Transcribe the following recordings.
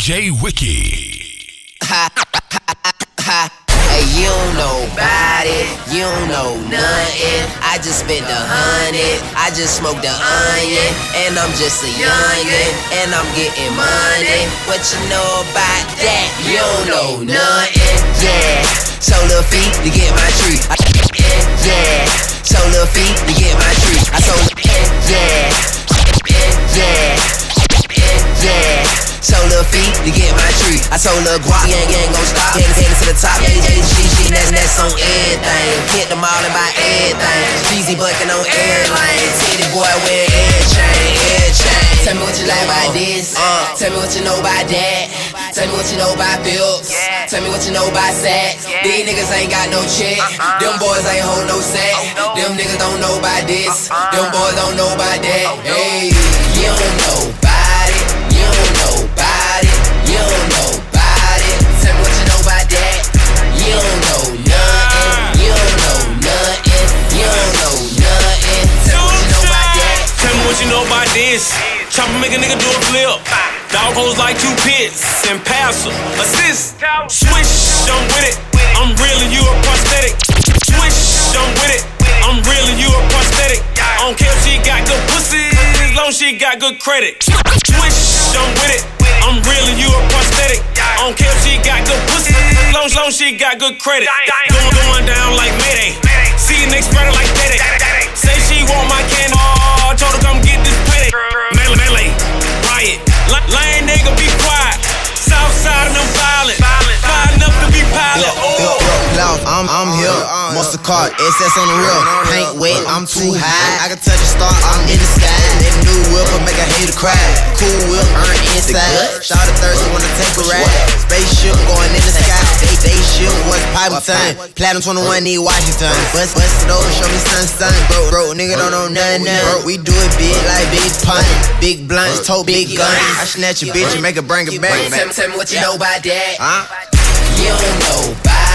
DJ Wiki. Hey, you don't know about it, you don't know nothing. I just spent a hundred, I just smoked a onion, and I'm just a youngin', and I'm getting money. What you know about that? You don't know nothing. Yeah, so little feet to get my treat. Yeah, so little feet to get my treat. I told yeah, yeah, yeah. So little feet to get my treat. I told Lil Guap, you ain't, you ain't gon' stop. Headed, headed to the top, yeah, yeah, she, she, that's, that's on everything. Hit them all and buy everything. Jeezy bucking on airlines. Titty boy wear air chain, air chain. Tell me what you like about this. Uh, tell me what you know about that. Tell me what you know about bills. Tell me what you know about sex. These niggas ain't got no check. Them boys ain't hold no set. Them niggas don't know about this. Them boys don't know about that. Hey, you don't what you know about this. Chopper make a nigga do a flip. Dog hoes like two pits and pass 'em. Assist. Swish, I'm with it. I'm reeling you a prosthetic. Swish, I'm with it. I'm reeling you a prosthetic. I don't care if she got good pussy, as long as she got good credit. Swish, I'm with it. I'm reeling you a prosthetic. I don't care if she got good pussy, as long as long she got good credit. Going, going down like Mayday. See nigga spread it like Day Say she want my candy. Told her come get I'm, I'm here. Monster car, SS on the real. Paint wet, I'm too high. I can touch a star, I'm in the sky. That new whip will make a hater cry. Cool whip, earn inside. Shout out thirsty, wanna take a ride. Spaceship going in the sky. They, they ship was pipe time. Platinum 21, need Washington. Bust, bust it over, show me sun, sun. Bro, bro, nigga don't know nothing. Bro, we do it big like big pun. Big blunts, tote big guns. I snatch a bitch and make her bring it back. Tell, me, tell me what you know about that. Huh? You don't know about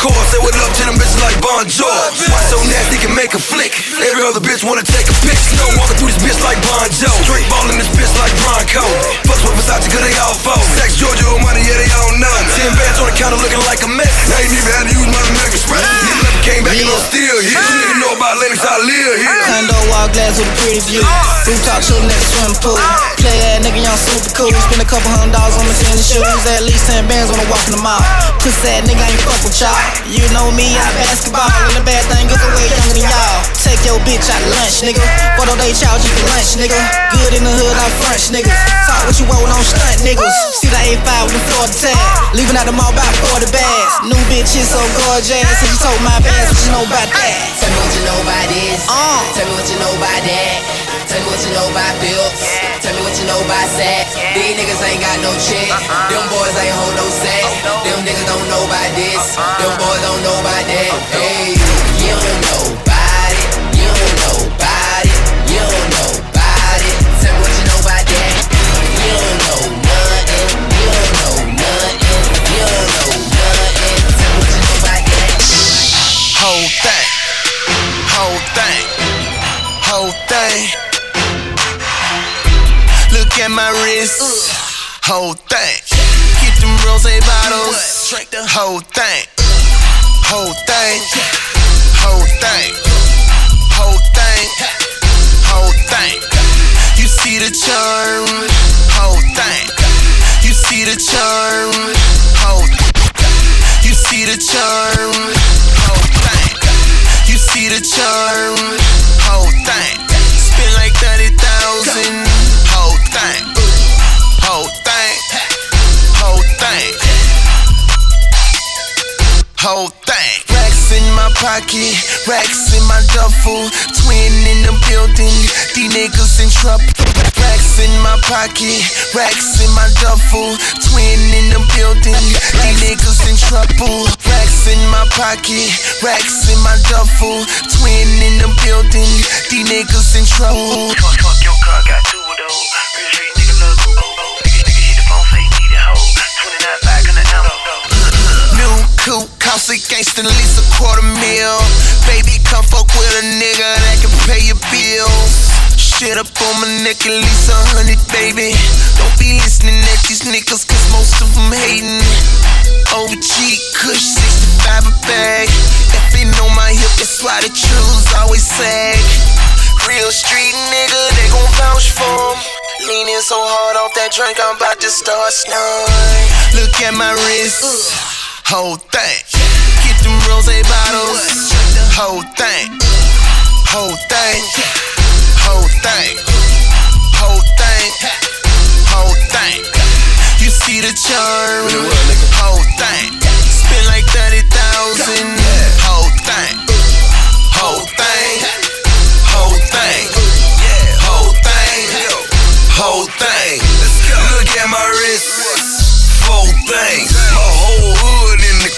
to an encore. Say what up to them bitches like Bon George. Why so nasty can make a flick? Every other bitch wanna take a pic. Snow walking through this bitch like Bon Joe. Straight ballin' this bitch like Bronco. Fucks with Versace cause they all fold. Sex Georgia or money, yeah, they all know. Ten bands on the counter looking like a mess. I ain't even had to use my American Express. Nigga never came back and I'm still here. You nigga know about Lenox, I live here. Condo wall glass with a pretty view. Ah! Rooftop chillin' at the swimming pool. Ah! Play that nigga, young super cool. Spend a couple hundred dollars on my tennis shoes. At least 10 bands when I walk in the mall. Pussy that nigga ain't fuck with y'all. You know me, I basketball. And the bad thing is way younger than y'all. Take your bitch out to lunch, nigga. What do they charge you for lunch, nigga? Good in the hood, I'm French, niggas. Talk what you want on stunt, niggas. See the A5 with the Florida tag. Leaving out the mall by 40 bags. New bitch is so gorgeous. And you told my bags, what you know about that? Tell me what you know about this. Uh. Tell me what you know about that. Tell me what you know about bills. Tell me what you know about sex. These niggas ain't got no check. Uh-uh. Them boys ain't hold no set. Them niggas don't know about this. Uh-uh. Them boys don't know about that. Hey, you don't know my wrist, whole thing. Get them rose bottles, drink the whole thing, whole thing, whole thing, whole thing, whole thing. You see the charm, whole thing. You see the charm, whole. You see the charm, whole thing. You see the charm, whole thing. Spend like 30,000, whole thing. Whole thing, whole thing. Racks in my pocket, racks in my duffel. Twin in the building, these niggas in trouble. Racks in my pocket, racks in my duffel. Twin in the building, these niggas in trouble. Racks in my pocket, racks in my duffel. Twin in the building, these niggas in trouble. Fuck, fuck your car, got two of those. Cost a gangsta, least a quarter mil. Baby, come fuck with a nigga that can pay your bills. Shit up on my neck, at least a hundred, baby. Don't be listening at these niggas, cause most of them hating. OG, Kush, 65 a bag. If they know my hip, that's why the truths always sag. Real street nigga, they gon' vouch for 'em. Leaning so hard off that drink, I'm about to start snoring. Look at my wrist, whole thing. Get them rose bottles, whole thing, whole thing, whole thing, whole thing, whole thing. You see the charm, whole thing. Spend like 30,000, whole thing, whole thing, whole thing, whole thing, whole thing. Look at my wrist, four things.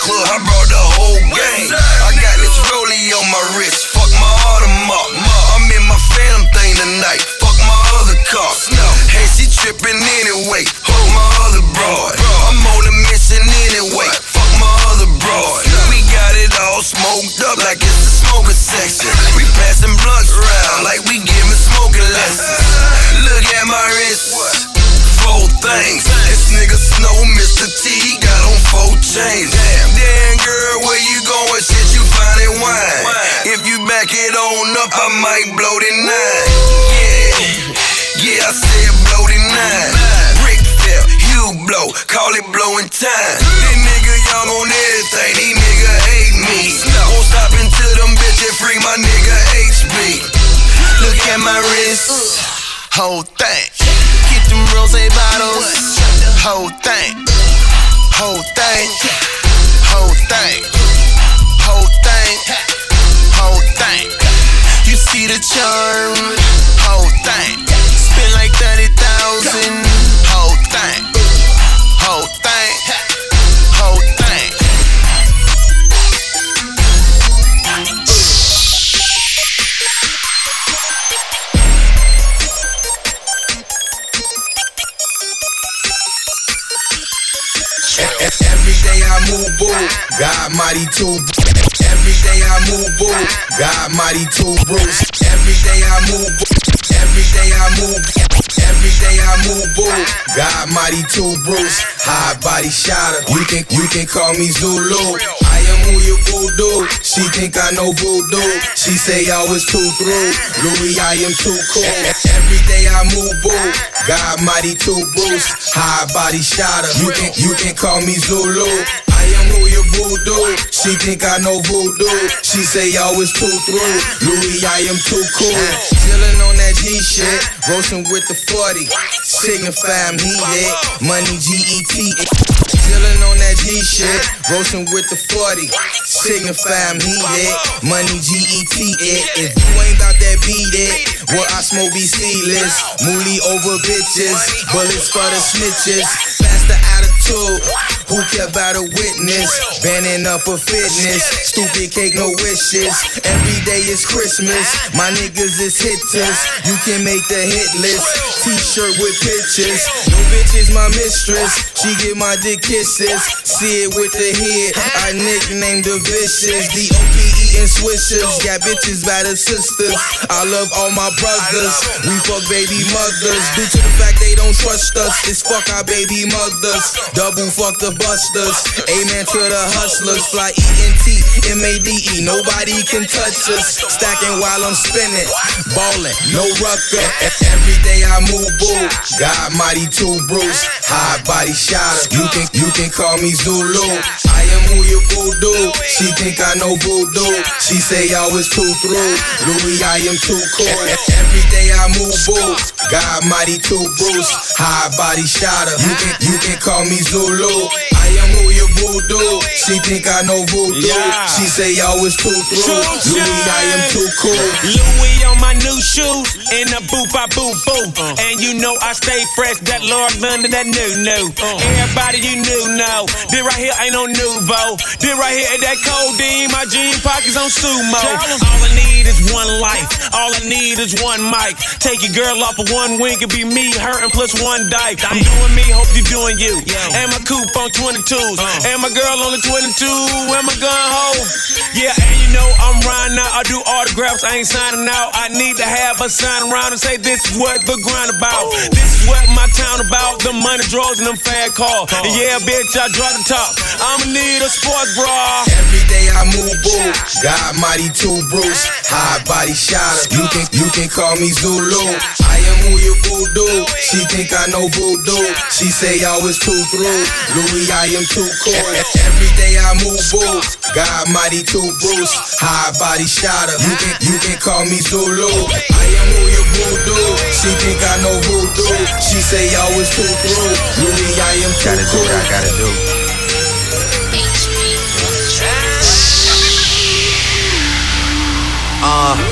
Club, I brought the whole gang. I got this rollie on my wrist, fuck my Audemars. I'm in my phantom thing tonight, fuck my other car. Hey, she tripping anyway, fuck my other broad. I'm on a mission anyway, fuck my other broad. We got it all smoked up like it's the smoking section. We passing blunts around like we giving smoking lessons. Look at my wrist. Four things. This nigga Snow, Mr. T, four chains. Damn, damn girl, where you going? Shit, you finding wine. If you back it on up, I might blow the nine. Yeah, yeah, I said blow the nine. Rick fell, you blow, call it blowing time. This nigga young on everything, these nigga hate me. Won't stop until them bitches free my nigga HB. Look at my wrist, whole thing. Get them rose bottles, whole thing, thing, whole thing, whole thing, whole thing. You see the charm, too. Every day I move, boo. God mighty too, Bruce. Every day I move, boo. Every day I move. Every day I move, boo. God mighty too, Bruce. High body shotter. You can you can call me Zulu. I am who you voodoo. She think I know voodoo. She say I was too through. Louis, I am too cool. Every day I move, boo. God mighty too, Bruce. High body shotter. You can you can call me Zulu. Voodoo. She think I know voodoo. She say I was too through. Louis, I am too cool. Chillin' on that G shit. Roasting with the 40. Signify I'm heated. Money GET. Chillin' on that G shit. Roasting with the 40. Signify I'm heated. Money GET it. If you ain't about that beat it. What I smoke be seedless. Mooly over bitches. Bullets for the snitches. Attitude. Who care about a witness? Banning up for fitness. Stupid cake, no wishes. Every day is Christmas. My niggas is hitters. You can make the hit list. T-shirt with pictures. No bitch is my mistress. She give my dick kisses. See it with the head. I nicknamed the vicious. The OP eating swishers. Got bitches by the sisters. I love all my brothers. We fuck baby mothers. Due to the fact they don't trust us. It's fuck our baby mothers. Double fuck the busters. Amen to the hustlers. Fly ENT, M-A-D-E. Nobody can touch us. Stacking while I'm spinning. Ballin', no rucker. Every day I move, boo. God mighty two Bruce. High body shotter. You can you can call me Zulu. I am who you voodoo. She think I know voodoo. She say I was too through. Louis, I am too cool. Every day I move, boo. God mighty two Bruce. High body shotter. You can you can call me Zulu. I am voodoo. She think I know voodoo. Yeah. She say I was too through. True Louis, I am too cool. Louis on my new shoes, in the boop, I boop, boop. Uh. And you know I stay fresh. That Lord London, that new new. Uh. Everybody you knew know. This right here ain't no nouveau. This right here at that codeine. My jean pockets on sumo. All I need is one life. All I need is one mic. Take your girl off of one wing, it be me hurting plus one dyke. I'm doing me, hope you doing you. And my coupe on 22s. Uh. And my girl on the 22. And my gun hoe. Yeah, and you know I'm riding out. I do autographs, I ain't signing out. I need to have a sign around and say this is what the grind about. This is what my town about. The money draws and them fat calls. And yeah, bitch, I draw the top. I'ma need a sports bra. Every day I move boo. God mighty two Bruce. High body shotter. You can you can call me Zulu. I am who you voodoo. She think I know voodoo. She say I was too through. Louis, I am too cool. Every day I move boo. God mighty two Bruce. High body shotter. You can you can call me Zulu. I am who you voodoo. She think I know voodoo. She say I was too through. Really, I am too Gotta do what I gotta do. Uh,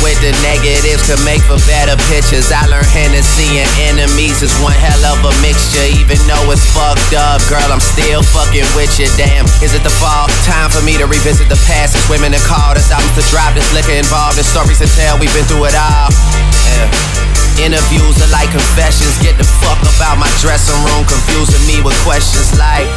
with the negatives could make for better pictures. I learned Hennessy and enemies is one hell of a mixture. Even though it's fucked up, girl, I'm still fucking with you. Damn, is it the fall? Time for me to revisit the past. It's women that call, there's albums to drop, there's liquor involved, there's stories to tell. We've been through it all. Yeah. Interviews are like confessions. Get the fuck about my dressing room, confusing me with questions like.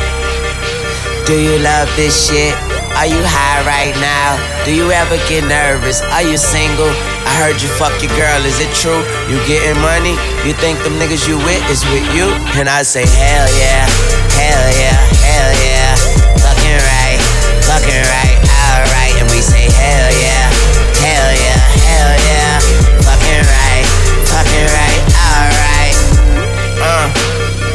Do you love this shit? Are you high right now? Do you ever get nervous? Are you single? I heard you fuck your girl, is it true? You getting money? You think them niggas you with is with you? And I say, hell yeah, hell yeah, hell yeah. Fucking right, fucking right, alright. And we say, hell yeah, hell yeah, hell yeah. Fucking right, fucking right, alright. Uh,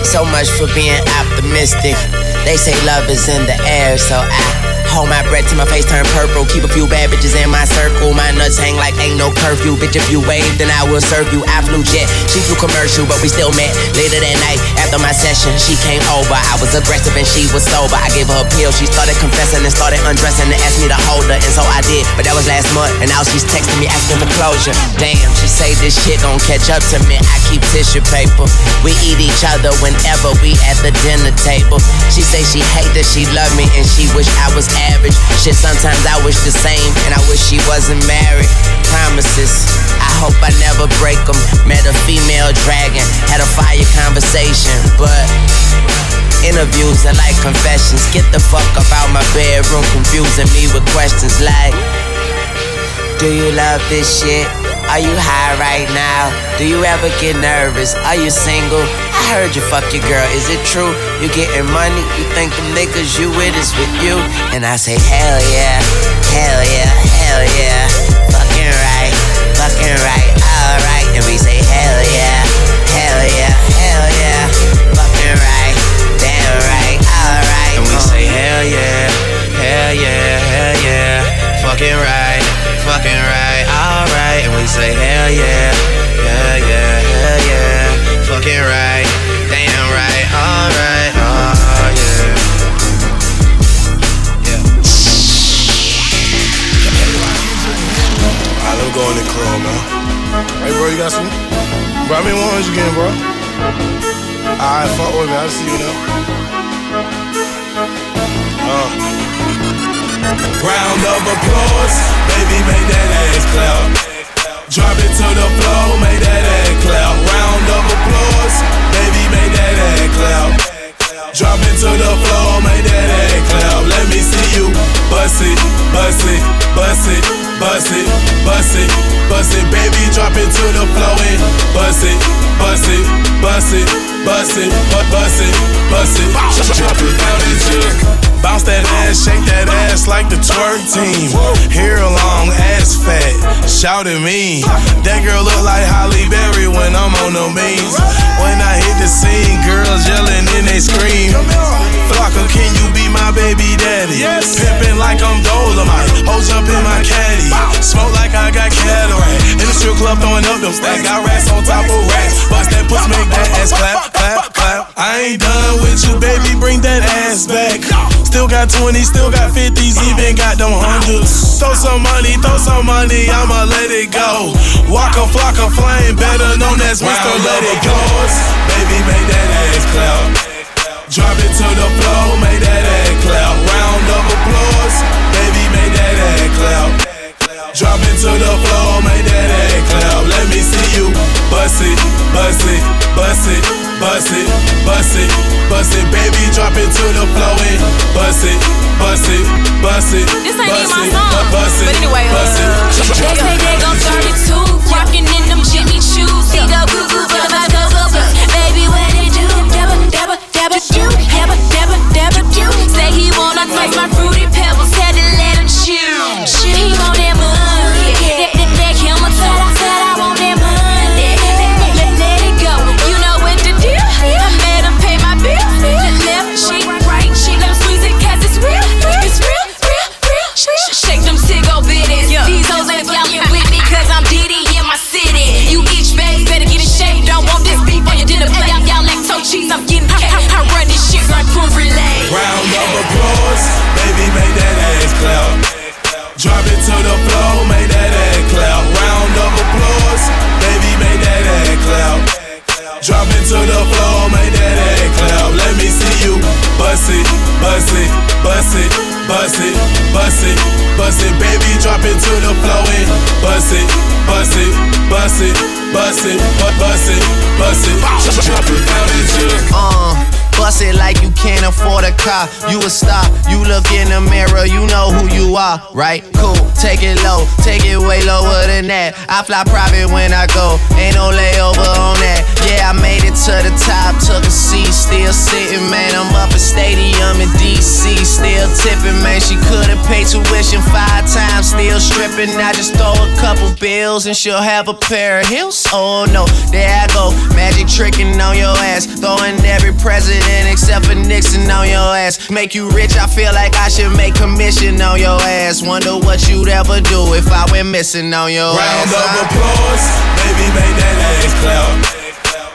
so much for being optimistic. They say love is in the air, so I hold my breath till my face turn purple. Keep a few bad bitches in my circle. My nuts hang like ain't no curfew. Bitch, if you wave, then I will serve you. I flew jet, she flew commercial, but we still met later that night after my session. She came over, I was aggressive and she was sober. I gave her a pill, she started confessing and started undressing and asked me to hold her, and so I did. But that was last month, and now she's texting me asking for closure. Damn, she say this shit gon' catch up to me. I keep tissue paper. We eat each other whenever we at the dinner table. She say she hate that she love me and she wish I was average. Shit, sometimes I wish the same, and I wish she wasn't married. Promises, I hope I never break them. Met a female dragon, had a fire conversation, but interviews are like confessions. Get the fuck up out my bedroom, confusing me with questions like. Do you love this shit? Are you high right now? Do you ever get nervous? Are you single? I heard you fuck your girl, is it true? You getting money? You think the niggas you with is with you? And I say, hell yeah, hell yeah, hell yeah. Fucking right, fucking right, alright. And we say, hell yeah, hell yeah, hell yeah. Fucking right, damn right, alright. And we uh-huh. say, hell yeah, hell yeah, hell yeah. Fucking right, fucking right, alright. And we say, hell yeah, yeah, yeah, hell yeah. Fucking right, damn right, alright, oh yeah. Alright, let me go in the club, man. Hey, bro, you got some? Bro, how many ones you getting, bro? Alright, fuck with me. I'll see you now. Uh. Round of applause, baby, make that ass clap. Drop it to the floor, make that ass clap. Round of applause, baby, make that ass clap. Drop it to the floor, make that ass clap. Let me see you bust it, bust it, bust it, bust it, bust it, bust it, baby. Drop it to the floor and bust it, bust it, bust it, bust it, bu- bust it, bust it. Drop it down at you. Bounce that ass, shake that ass like the twerk team. Hair long, ass fat, shout at me. That girl look like Halle Berry when I'm on the beans. When I hit the scene, girls yelling and they scream. Flocka, can you be my baby daddy? Yes. Pimpin' like I'm Dolomite. Hoes up in my caddy. Smoke like I got cataract. In the strip club throwing up them stacks. Got racks on top of racks. Bust that pussy, make that ass clap, clap, clap. I ain't done with you, baby. Bring that ass back. Still got 20, still got 50s, even got them hundreds. Throw some money, throw some money, I'ma let it go. Waka Flocka Flame, better known as Mr. Let It Go. Baby, make that ass clap. Drop it to the floor, make that ass clap. Round of applause, baby, make that ass clap. Drop it to the floor, make that ass clap. Let me see you bust it, bust it, bust it, bust it, bust it, bust it, baby. Drop it to the floor and bust it, bust it, bust it, This ain't even bust my it, song. bust it, But anyway, bust it. uh, they say they gon' 32, rockin' in them Jimmy Choos. See the goo goo, but my go go go. Baby, what it do? Dabba dabba dabba do, dabba dabba dabba do. Say he wanna taste my fruity pebbles, Drop it to the floor, make that ass clap. Round of applause, baby, make that ass clap. Drop it to the floor, make that ass clap. Let me see you bust it, bust it, bust it, bust it, bust it, bust it, baby. Drop it to the floor and bust it, bust it, bust it, bust it, bust it, bust it. Drop it down at you. Bust it like you can't afford a car. You a star, you look in the mirror, you know who you are, right? Cool, take it low, take it way lower than that. I fly private when I go, ain't no layover on that. Yeah, I made it to the top, took a seat, still sitting, man. I'm up at stadium in DC, still tipping, man. She could've paid tuition five times, still stripping. I just throw a couple bills and she'll have a pair of heels. Oh no, there I go, magic tricking on your ass, throwing every president except for Nixon on your ass. Make you rich, I feel like I should make commission on your ass. Wonder what you'd ever do if I went missing on your Round ass. of applause, baby, make that ass clap.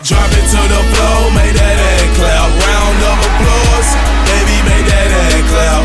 Drop it to the floor, make that ass clap. Round of applause, baby, make that ass clap.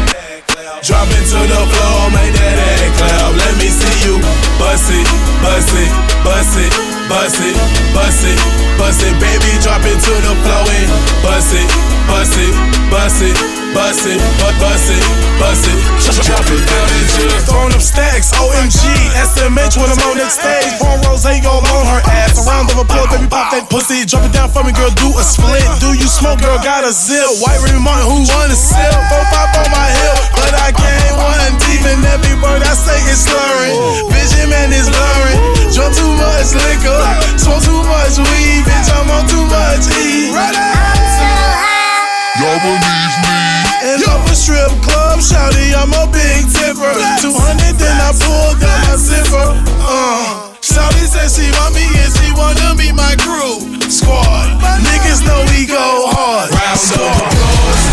Drop it to the floor, make that ass clap. Let me see you bust it, bust it, bust it, bust it, bust it, bust it, baby. Drop it to the floor and bust it, bust it, bust it, bust it, bu- bust it, bust it. Drop it down at you. Throwing up stacks, OMG, SMH when I'm on that stage. Four rows ain't all on her ass. A round of applause, baby, pop that pussy. Drop it down for me, girl, do a split. Do you smoke, girl, got a zip. White Remy Martin, who wanna sip? Four, five on my hip, but I can't one deep in every word I say is slurring. Vision, man, is blurring. Drunk too much liquor, smoke too much weed, bitch, I'm on too much E. Y'all believe me? And up a strip club, shouty, I'm a big tipper. 200, then I pulled down my zipper. Uh. Shouty said she want me and she wanna be my crew. Squad, niggas know we go hard. Round of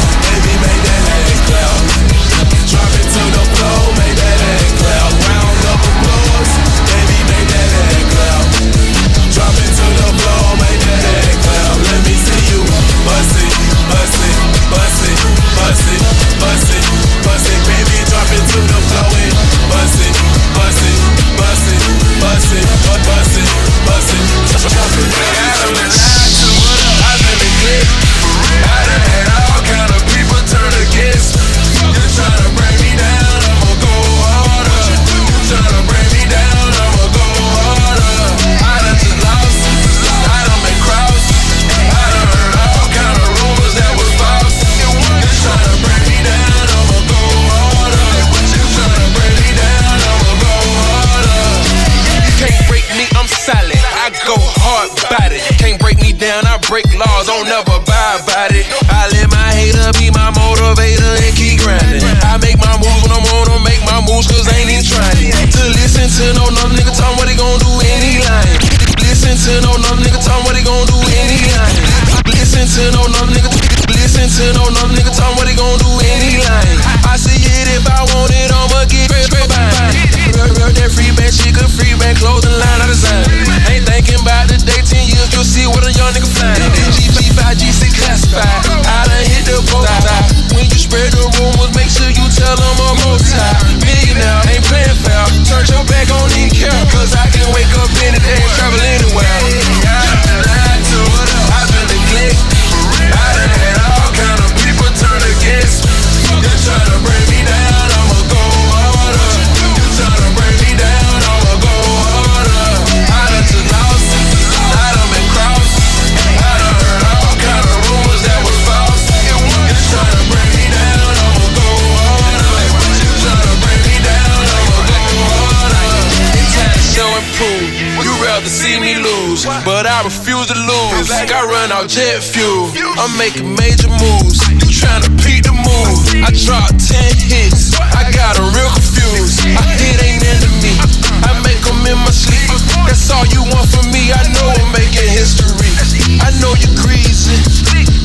jet fuel. I'm making major moves. You tryna beat the move. I dropped 10 hits. I got 'em real confused. I hit ain't into me. I make 'em in my sleep. That's all you want from me. I know I'm making history. I know you're greasy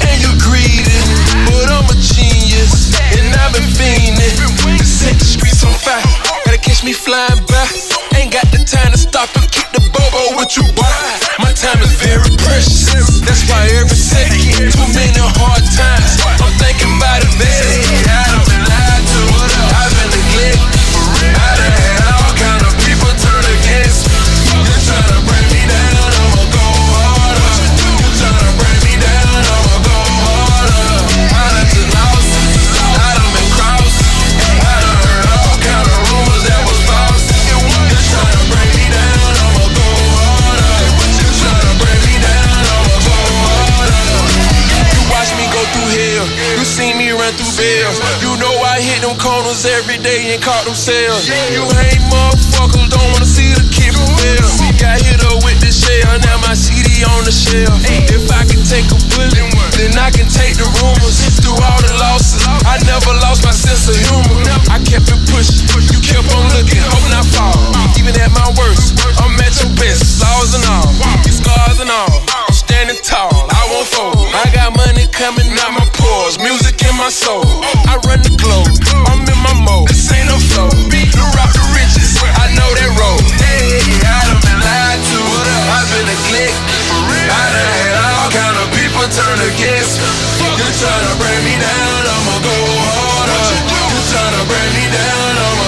and you're greedy, but I'm a genius and I've been fiending. Set the streets on fire. Gotta catch me flying by. Ain't got the time to stop and keep the bobo oh, with you, boy. My time is very precious. That's why too many hard times. Them sales. You hate motherfuckers, don't wanna see the kid prevail. Got hit up with the shell, now my CD on the shelf. If I can take a bullet, then I can take the rumors. Through all the losses, I never lost my sense of humor. I kept it pushing, you kept on looking, hoping I fall. Even at my worst, I'm at your best, flaws and all, these scars and all. I'm standing tall, I won't fold. I got money coming out my pores, music in my soul. I run the globe, I'm in my mode. This ain't no flow. The rock the riches, I know that road. Hey, I done been lied to, I've been neglected. I done had all kind of people turn against me. You tryna bring me down, I'ma go harder. You tryna bring me down, I'ma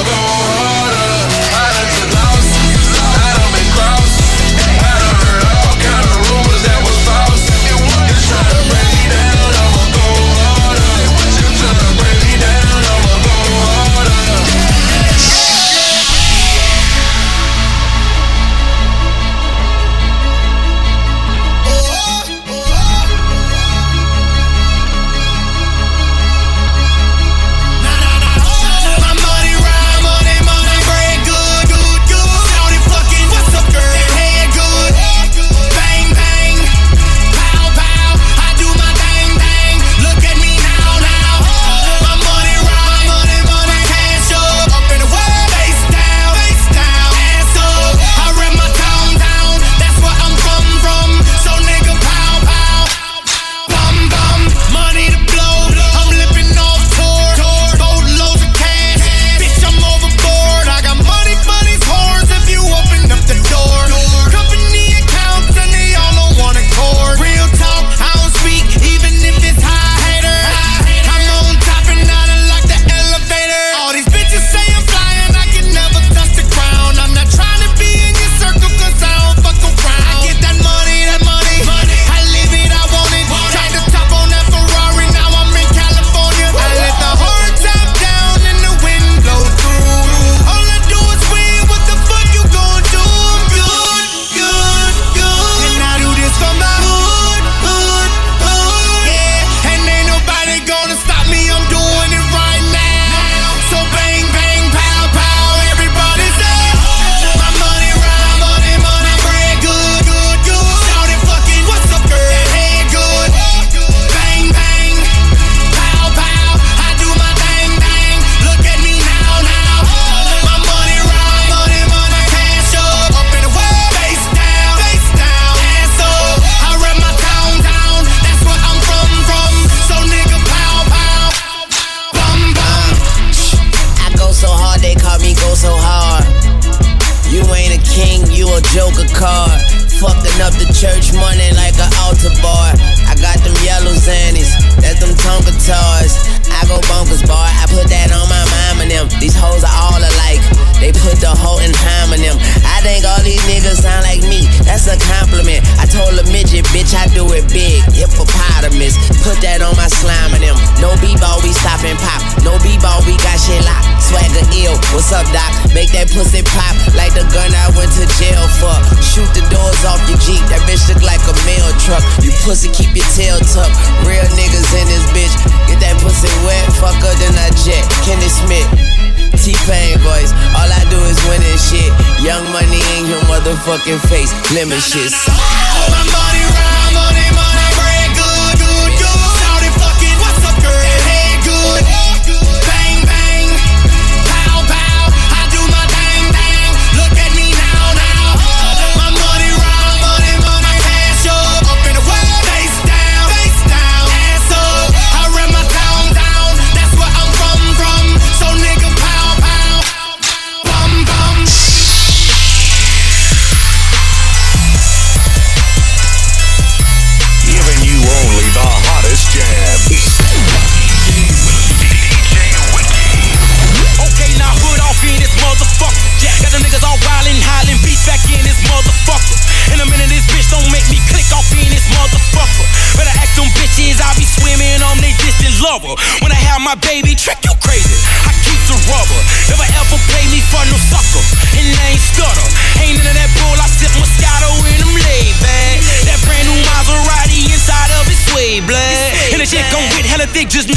they just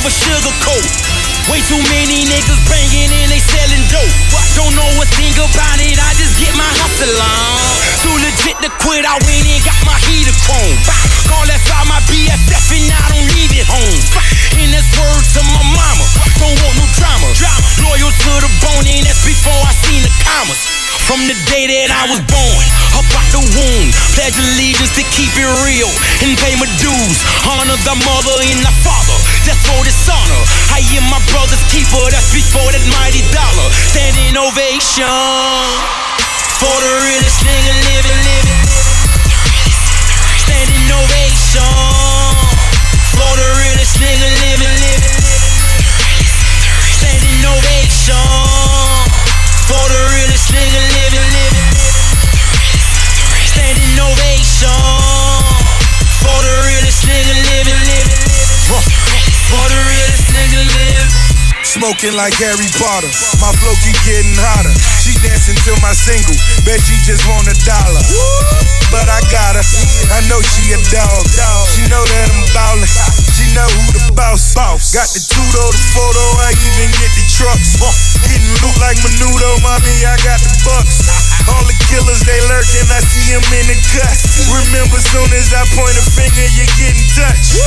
never sugarcoat. Way too many niggas banging and they selling dope. Don't know a thing about it, I just get my hustle on. Too legit to quit, I went and got my heater chrome. Call that side my BFF and I don't leave it home. And that's word to my mama, don't want no drama. Loyal to the bone and that's before I seen the commas. From the day that I was born, up out the womb, pledge allegiance to keep it real and pay my dues. Honor the mother and the father, that's for dishonor. I am my brother's keeper, that's before that mighty dollar. Standing ovation for the realest nigga living, living. Standing ovation for the realest nigga living. smoking like Harry Potter. My flow keep getting hotter. She dancing to my single. Bet she just want a dollar. But I got her. I know she a dog. She know that I'm ballin'. She know who the boss. Got the tuto, the photo. I even get the trucks. Getting loot like Menudo, mommy. I got the bucks. All the killers, they lurking, I see them in the cut. Remember, soon as I point a finger, you get in touch.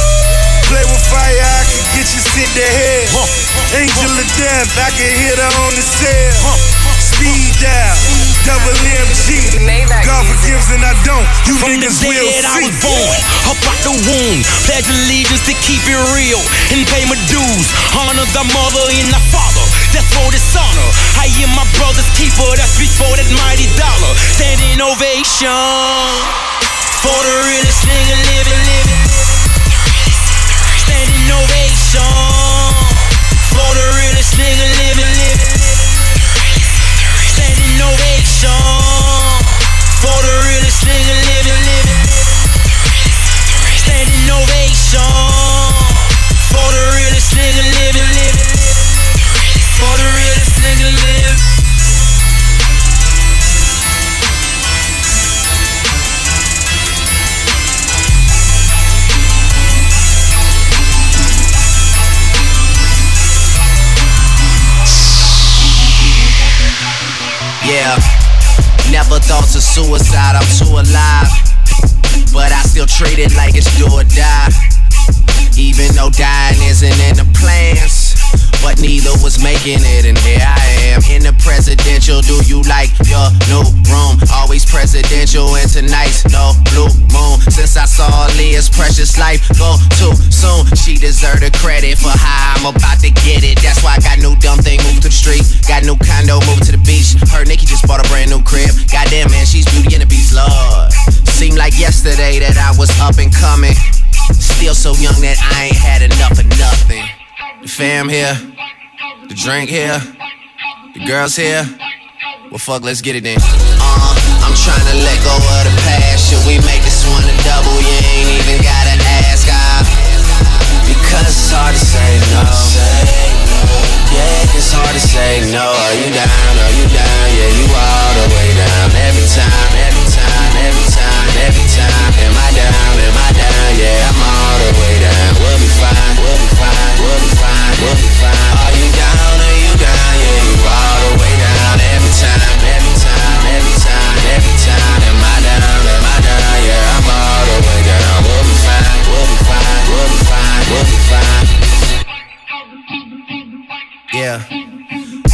Play with fire, I can get you sent to hell. Angel of death, I can hit her on the cell. Speed down, double MG. God forgives and I don't. You From the niggas will day that I was born, up out the womb, pledge allegiance to keep it real and pay my dues. Honor the mother and the father, that's for dishonor. I am my brother's keeper, that's before that mighty dollar. Standing ovation for the realest nigga living, living. Suicide, I'm too alive. But I still treat it like it's do or die. Even though dying isn't in the plans. But neither was making it, and here I am in the presidential. Do you like your new room? Always presidential, and tonight's no blue moon. Since I saw Leah's precious life go too soon, she deserved the credit for how I'm about to get it. That's why I got new dumb thing moved to the street. Got new condo moved to the beach. Her Nikki just bought a brand new crib. Goddamn man, she's beauty and the beast, Lord. Seemed like yesterday that I was up and coming. Still so young that I ain't had enough of nothing. The fam here, the drink here, the girls here. Well, fuck, let's get it then. Uh, I'm trying to let go of the past. Should we make this one a double? You ain't even gotta ask. I, because it's hard to say no. Yeah, it's hard to say no. Are you down? Are you down? Yeah, you all the way down. Every time, every time, every time, every time. Am I down? Am I down? Yeah, I'm all the way down. We'll be fine. We'll be fine. Are you down? Are you down? Yeah, you all the way down. Every time, every time, every time, every time. Am I down? Am I down? Yeah, I'm all the way down. We'll be fine. We'll be fine. We'll be fine. We'll be fine. Yeah.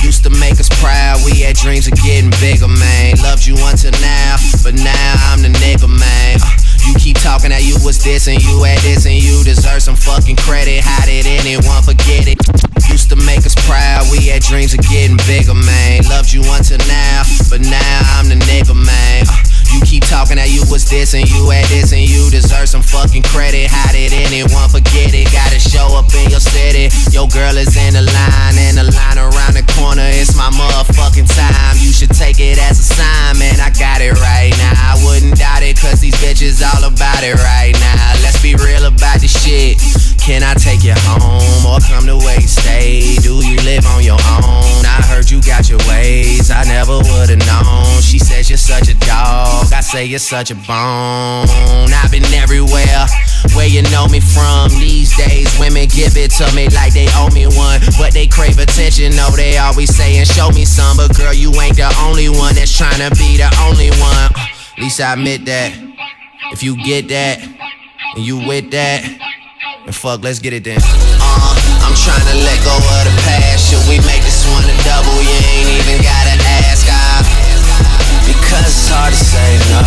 Used to make us proud, we had dreams of getting bigger, man. Loved you until now, but now I'm the nigga, man. Uh, You keep talking that you was this and you had this and you deserve some fucking credit. How did anyone forget it? Used to make us proud, we had dreams of getting bigger, man. Loved you until now, but now I'm the nigga, man. Uh, You keep talking that you was this and you had this and you deserve some fucking credit. How did anyone forget it? Gotta show up in your city. Your girl is in the line and the line around the corner. It's my motherfucking time. You should take it as a sign, man. I got it right now. I wouldn't doubt it, cause bitches all about it right now. Let's be real about this shit. Can I take you home or come to where stay? Do you live on your own? I heard you got your ways. I never would've known. She says you're such a dog. I say you're such a bone. I've been everywhere where you know me from. These days, women give it to me like they owe me one. But they crave attention, no, they always saying, Show me some. But girl, you ain't the only one that's trying to be the only one. At least I admit that. If you get that, and you with that, then fuck, let's get it then. Uh, I'm trying to let go of the past. Should we make this one a double? You ain't even gotta ask. I, because it's hard to say no.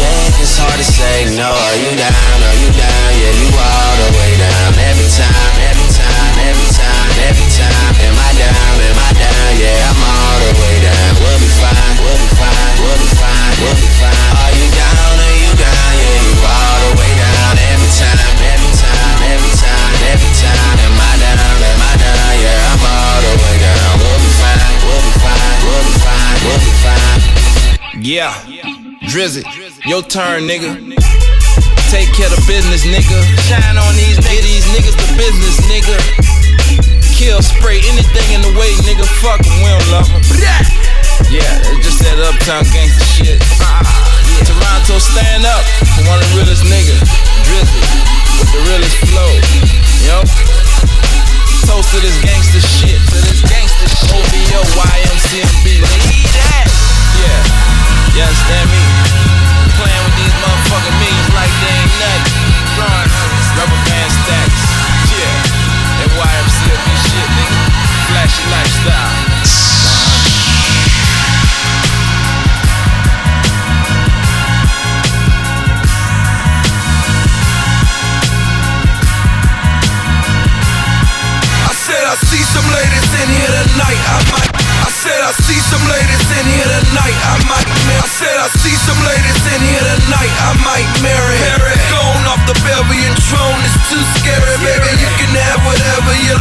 Yeah, it's hard to say no. Are you down? Are you down? Yeah, you all the way down. Every time, every time, every time, every time. Am I down? Am I down? Yeah, I'm all the way down. We'll be fine. We'll be fine. We'll be fine. We'll be fine. Yeah, Drizzy, your turn, nigga. Take care of business, nigga. Shine on these. Get these niggas the business, nigga. Kill, spray anything in the way, nigga. Fuck 'em, we don't love 'em. Yeah, it's just that uptown gangster shit. Toronto, stand up for one of the realest niggas. Drizzy, with the realest flow. Yo. Toast to this gangster shit. To this gangster shit. OVO, YMCMB. That. You understand? Playing with these motherfucking millions like they ain't nothing. Stacks. Yeah. And shit, nigga. Flashy lifestyle. I see some ladies in here tonight. I might I said I see some ladies in here tonight. I might. marry. I said I see some ladies in here tonight. I might marry. Going off the Belgian throne is too scary, baby. You can have whatever you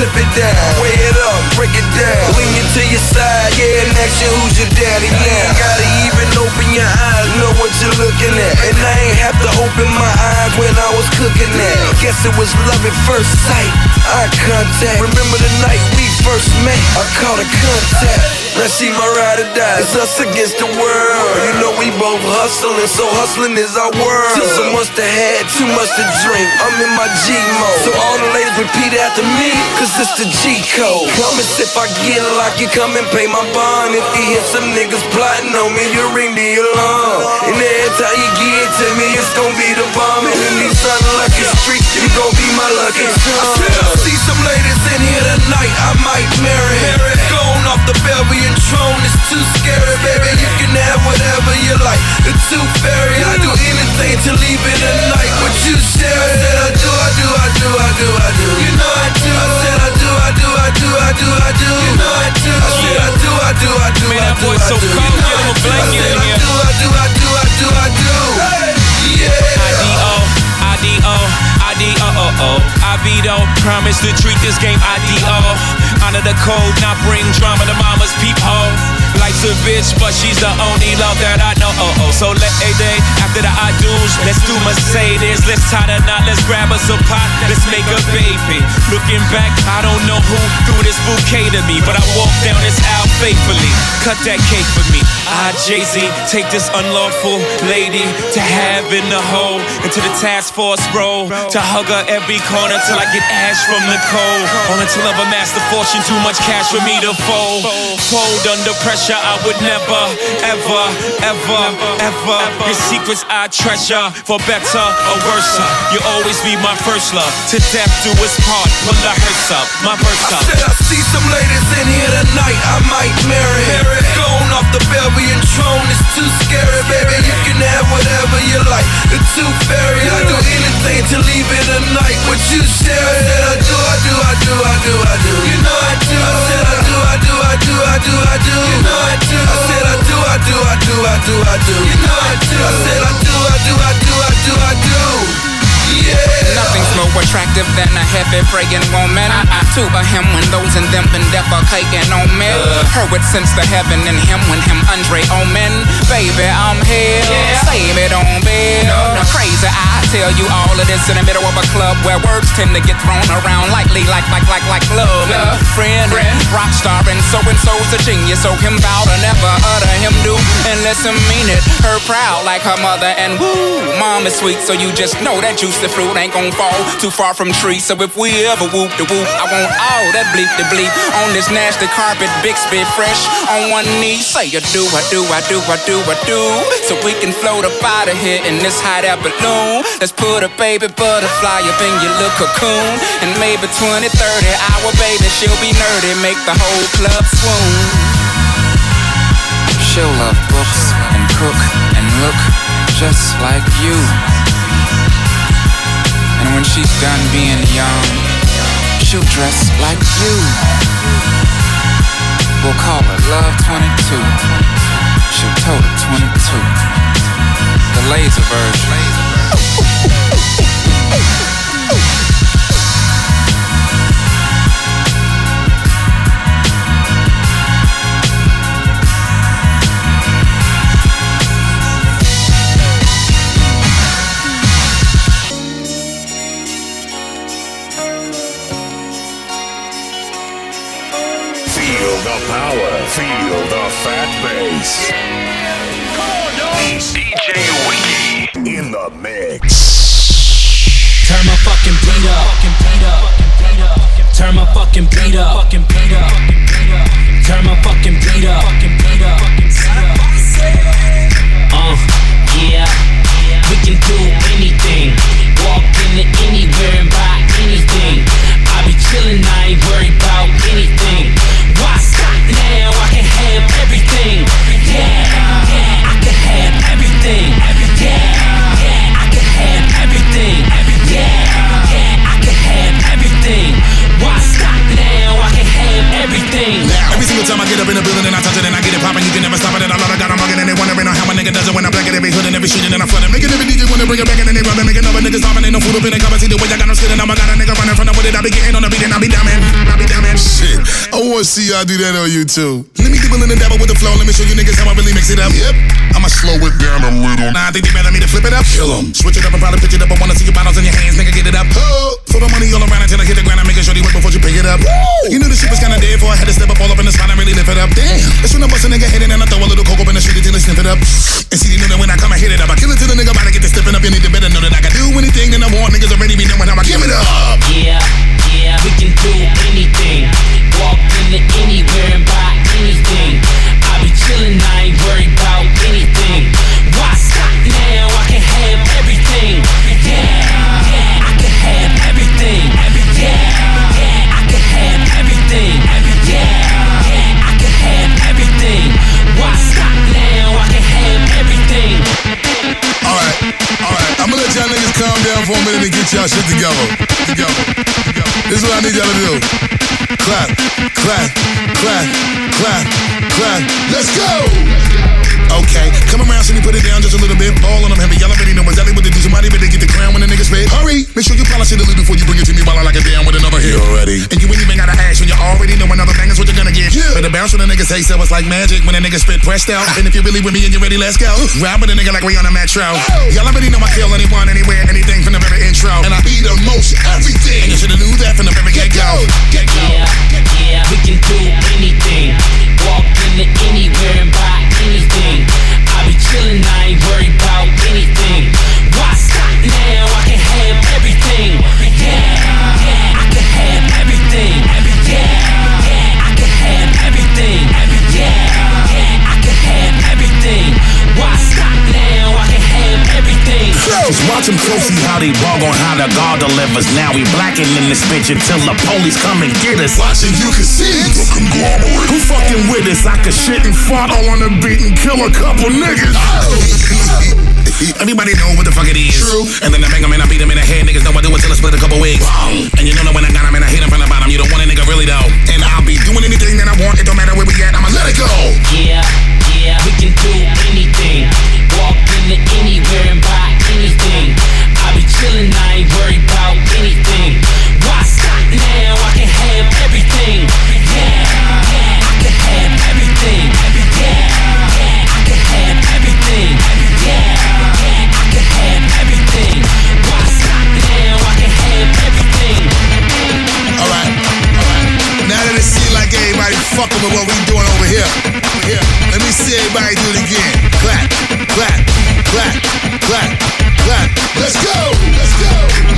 it flip it down, weigh it up, break it down. Lean you to your side, yeah, and ask you who's your daddy now. Gotta even open your eyes, know what you're looking at. And I ain't have to open my eyes when I was cooking that. Guess it was love at first sight. Eye contact. Remember the night we first met? I caught a contact. Now she my ride or die. It's us against the world. You know we both hustling, so hustling is our world. Too so much to have, too much to drink. I'm in my G mode. So all the ladies repeat after me, cause it's the G code. Promise if I get locked, you come and pay my bond. If you hear some niggas plotting on me, you ring the alarm. And every time you get to me, it's gonna be the bomb. And in these unlucky streets, you gon' be my lucky charm. I said I see some ladies in here tonight, I might marry. Going off the Belgian throne is too scary, baby. You can have whatever you like. The tooth fairy, I do anything to leave it tonight. What you share, I said I do, I do, I do, I do, I do. You know I do. I said I do, I do, I do, I do, I do. You know I do. I said I do, I do, I do, Man, I that do, boy I so do. cold, You know get him a I do. I blanket said in I here. do, I do, I do, I do, I do. Yeah. Oh, oh. IVDO, promise to treat this game IDO. Honor the code, not bring drama to mama's peephole. Life's a bitch, but she's the only love that I know. Oh, oh. So let a day after the I do's, let's do Mercedes. Let's tie the knot, let's grab us a pot, let's make a baby. Looking back, I don't know who threw this bouquet to me, but I walked down this aisle faithfully. Cut that cake for me. I, Jay Z, take this unlawful lady to have in the hole, into the task force role. to hug her every corner till I get ash from the cold. On until I've amassed the fortune, too much cash for me to fold. Fold under pressure, I would never, ever, ever, ever. Your secrets I treasure, for better or worse. You'll always be my first love. To death do us part, pull the hearse up, my verse I said I see some ladies in here tonight, I might marry. Going off the Belgian throne is too scary, baby. You can have whatever you like. The tooth fairy, I do anything to leave it tonight. What you share, I said I do, I do, I do, I do, I do. You know I do. I said I do, I do, I do, I do, I do. You know I do. I said I do, I do, I do, I do, I do. You know I do. I said I do, I do, I do, I do, I do. Yeah. Nothing's more attractive than a heavy praying woman. To a him when those in them been defecating on me. Her with sense to heaven and him when him Andre Omen. Baby, I'm here. Save it on bill. Now crazy, I tell you all of this in the middle of a club where words tend to get thrown around lightly, like like like like love. And friend, rock star, and so and so's a genius. So him vow to never utter him do unless him mean it. Her proud like her mother, and woo, mom is sweet. So you just know that juicy fruit ain't gon' fall too far from tree. So if we ever whoop the whoop, I want all that bleep the bleep on this nasty carpet, Bixby fresh on one knee. Say you do, I do, I do, I do, I do. So we can float up out of here in this hot air balloon. Let's put a baby butterfly up in your little cocoon. And maybe 20, 30 hour baby, she'll be nerdy, make the whole club swoon. She'll love books and cook and look just like you. When she's done being young, she'll dress like you. We'll call her Love 22. She'll total 22. The laser version. Power. Uh, feel the fat bass. DJ Wiki in the mix. Turn my fucking beat up. Turn my fucking beat up. Turn my fucking beat up. YouTube. Let me dibble in the dabble with the flow. Let me show you niggas how I really mix it up. Yep. I'ma slow it down a little. Nah, I think they better me to flip it up. Kill 'em. Switch it up and probably pitch it up. I wanna see your bottles in your hands, nigga, get it up. Oh, throw the money you're all around until I hit the ground. I'm making sure they work before you pick it up. You knew the shit was kinda dead before I had to step up all up in the spot and really lift it up. Damn. That's when I bust a nigga head in and I throw a little coke up in the street until they sniff it up. Y'all shit together. Say so. It's like magic when a nigga spit pressed out. And if you really with me and you ready, let's go. Ride with a nigga like we on a metro. Y'all already know I kill anyone, anywhere, anything from the very intro. And I Be the most everything. and you should've knew that from the very get go. Get go. Yeah, yeah, we can do anything. Walk into anywhere and buy anything. I be chillin', I ain't worried God delivers. Now we blacking in this bitch until the police come and get us. Watching you can see the conglomerate. Who fucking with us? I could shit and fart all on the beat and kill a couple niggas. Everybody know what the fuck it is. True. And then I bang 'em and I beat 'em in the head. Niggas know I do it till I split a couple wigs. And you don't know when I got 'em and I hit 'em from the bottom, you don't want a nigga really though. And I'll be doing anything that I want. It don't matter where we at. I'ma let it go. Yeah, yeah, we can do anything. Walk into anywhere and buy anything. I ain't worried about anything. Why stop now? I can have everything. Yeah, yeah, I can have everything. Yeah, yeah, I can have everything. Yeah, yeah, I can have everything. Why stop now? I can have everything. Alright, alright. Now that it seems like everybody fucking with what we doing over here. Here. Let me see everybody do it again. Clap, clap, clap, clap. Let's go! Let's go!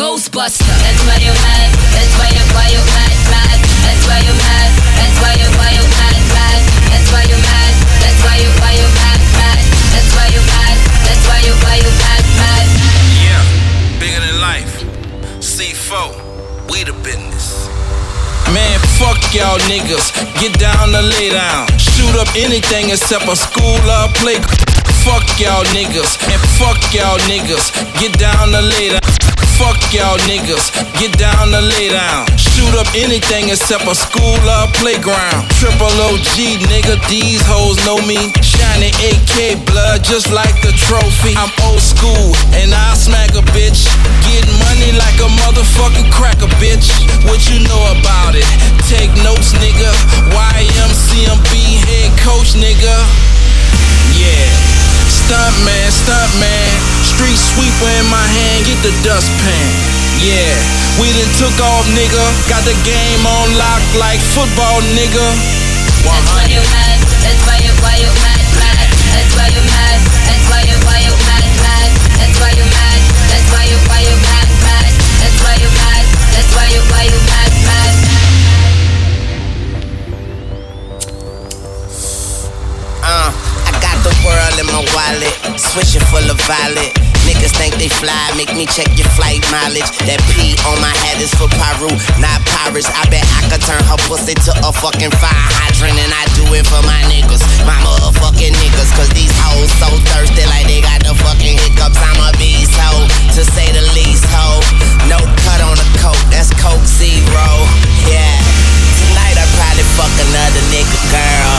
Ghostbuster. That's why you mad. That's why you why you mad mad. That's why you mad. That's why you why you mad mad. That's why you mad. That's why you why you mad mad. That's why you mad. That's why you why you mad mad. Yeah, bigger than life. C4, we the business. Man, fuck y'all niggas. Get down or lay down. Shoot up anything except a school or a play. Fuck y'all niggas. And fuck y'all niggas. Get down or lay down. Fuck y'all niggas, get down to lay down. Shoot up anything except a school or playground. Triple OG, nigga, these hoes know me. Shiny AK blood just like the trophy. I'm old school and I smack a bitch. Get money like a motherfucking cracker, bitch. What you know about it? Take notes, nigga. YMCMB head coach, nigga. Yeah. Stunt man, stunt man. Street sweeper in my hand, get the dustpan. Yeah, we done took off, nigga. Got the game on lock like football, nigga. That's why you mad. That's why you why you mad mad. That's why you mad. That's why you why you mad mad. That's why you mad. That's why you why you mad mad. That's why you mad. That's why you why you mad mad. Uh, I got the world in my wallet, switching full of violet. Niggas think they fly, make me check your flight mileage. That P on my head is for Peru, not Paris. I bet I could turn her pussy to a fucking fire hydrant, and I do it for my niggas, my motherfucking niggas. Cause these hoes so thirsty, like they got the fucking hiccups. I'm a beast hoe, to say the least hoe. No cut on the coke, that's Coke Zero. Yeah, tonight I probably fuck another nigga girl.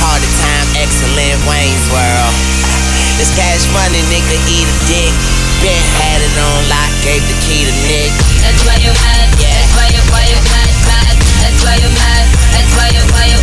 Party time, excellent Wayne's World. This cash money, nigga, eat a dick. Been had it on lock, gave the key to Nick. That's why you mad. That's why you why you mad mad. That's why you mad. That's why you why you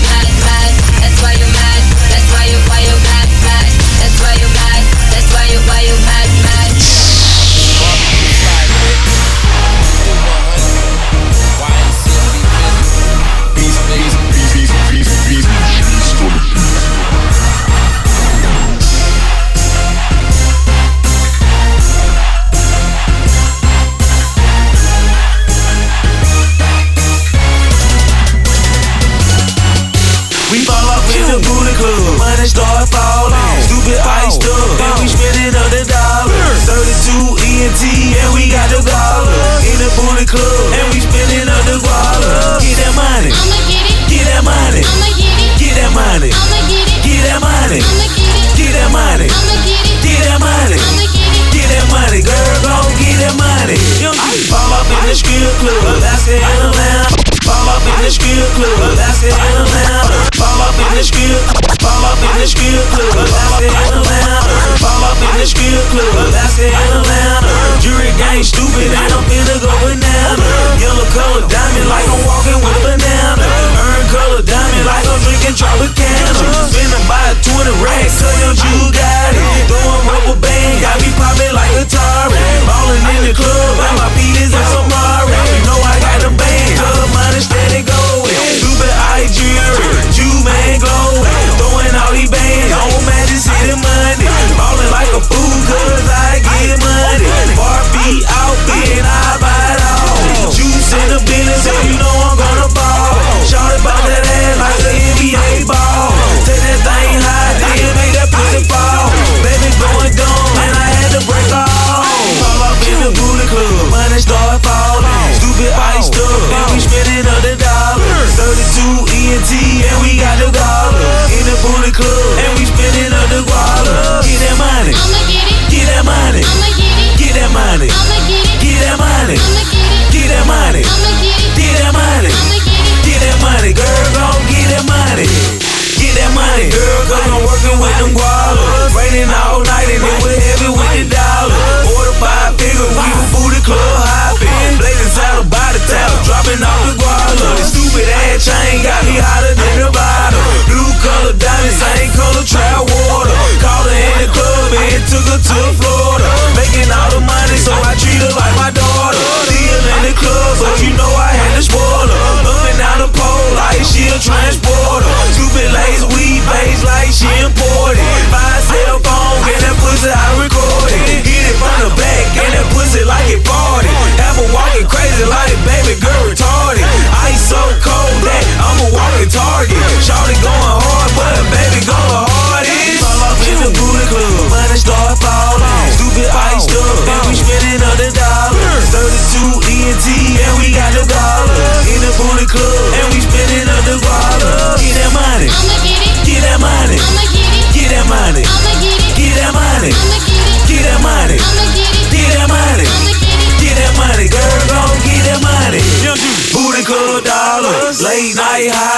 money.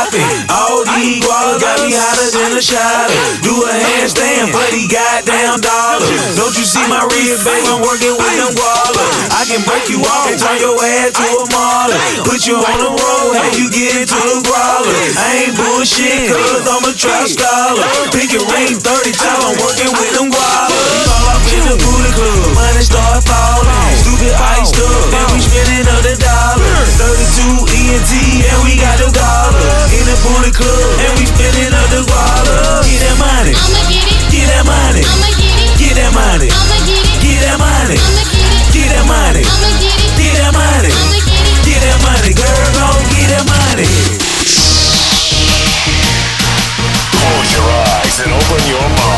Popping. All these gualas got me hotter than a shot. Do a handstand for goddamn dollar. Don't you see my rib, baby? I'm working with them gualas. I can break you off and turn your ass to a marlin. Put you on the road, have you get into the brawler. I ain't bullshit, cause I'm a trap scholar. Pick your ring 30 times, I'm working with them gualas. Fall off in the booty club, money start falling. Stupid iced up, then we spending other dollars. 32 ENT, and we got the dollar. In the booty club, and we spending other dollars. Get that money, get that money, get that money, get that money, get that money, get that money, get that money, girl, go get that money. Close your eyes and open your mind.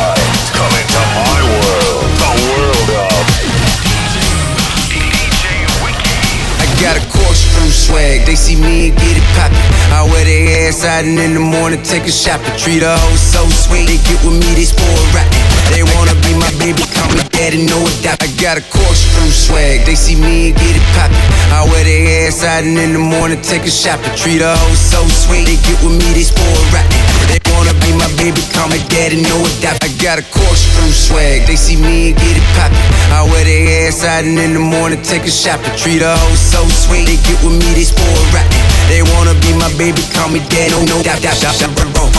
Swag, they see me and get it poppin'. I wear their ass out and in the morning take a shopping. Treat a hoe so sweet, they get with me, they spoil rotten. They wanna be my baby, call me daddy, no doubt. I got a corkscrew swag, they see me and get it poppin'. I wear their ass out and in the morning take a shopping. Treat a hoe so sweet, they get with me, they spoil rotten. They wanna be my baby, call me daddy, no doubt. I got a corkscrew swag, they see me and get it poppin'. I wear their ass out and in the morning take a shopping. Treat a hoe so sweet, they get with me, they spoil rotten. They wanna be my baby, call me daddy, no, no doubt, doubt, doubt, doubt, doubt, doubt.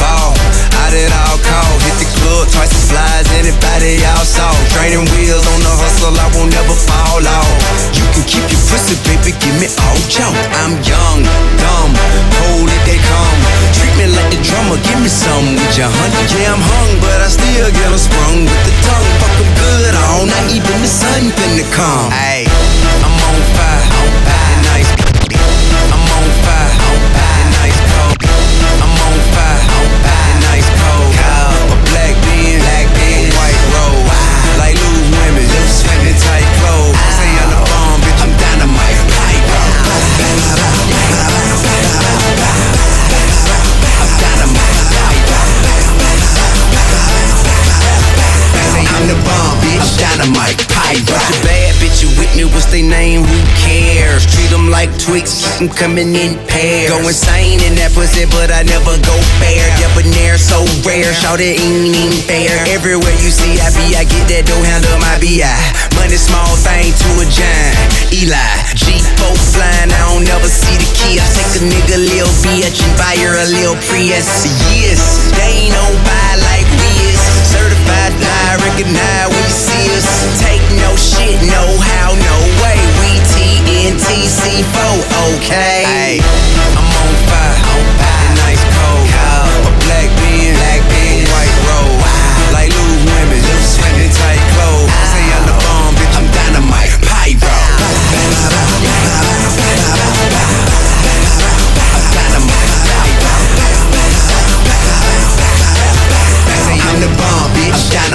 Ball, out at all calls, hit the club twice as fly anybody y'all saw. Training wheels on the hustle, I won't never fall off. You can keep your pussy, baby, give me all jump. I'm young, dumb, cold if they come. Treat me like the drummer, give me some with your honey. Yeah, I'm hung, but I still get get 'em sprung with the tongue. Fuck good all night, even the sun finna come. Ayy, I'm on fire, Pipe, Bunch of bad bitches with me, what's they name? Who cares? Treat them like Twix, keep them coming in pairs. Go insane in that pussy, but I never go fair. Debonair, so rare, shout it ain't even fair. Everywhere you see I be, I get that dough, handle my BI. Money small thing to a giant. Eli, G4 flying, I don't never see the key. I take a nigga lil bitch and buy her a lil Prius. Yes, they ain't nobody like we is. Certified die, recognize we see us. Take no shit, no how, no way. We TNTC4, okay? Ay, I'm on fire, on fire, nice cold. A black bean, black bean, white robe. Like loose women, loose women, tight clothes. Say I'm the bomb, bitch, I'm dynamite, pyro. Say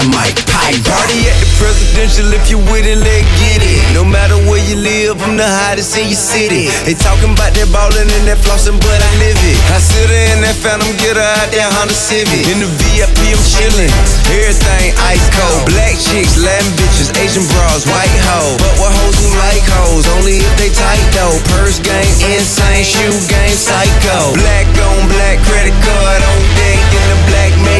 dynamite, pyro. Party at the presidential if you with it, let get it. No matter where you live, I'm the hottest in your city. They talking about that ballin' and that flossin', but I live it. I sit in that phantom, get her out that Honda Civic. In the VIP, I'm chillin'. Everything ice cold. Black chicks, Latin bitches, Asian bras, white hoes. But what hoes who like hoes? Only if they tight though. Purse game, insane, shoe game, psycho. Black on black, credit card on deck. In the black Maybach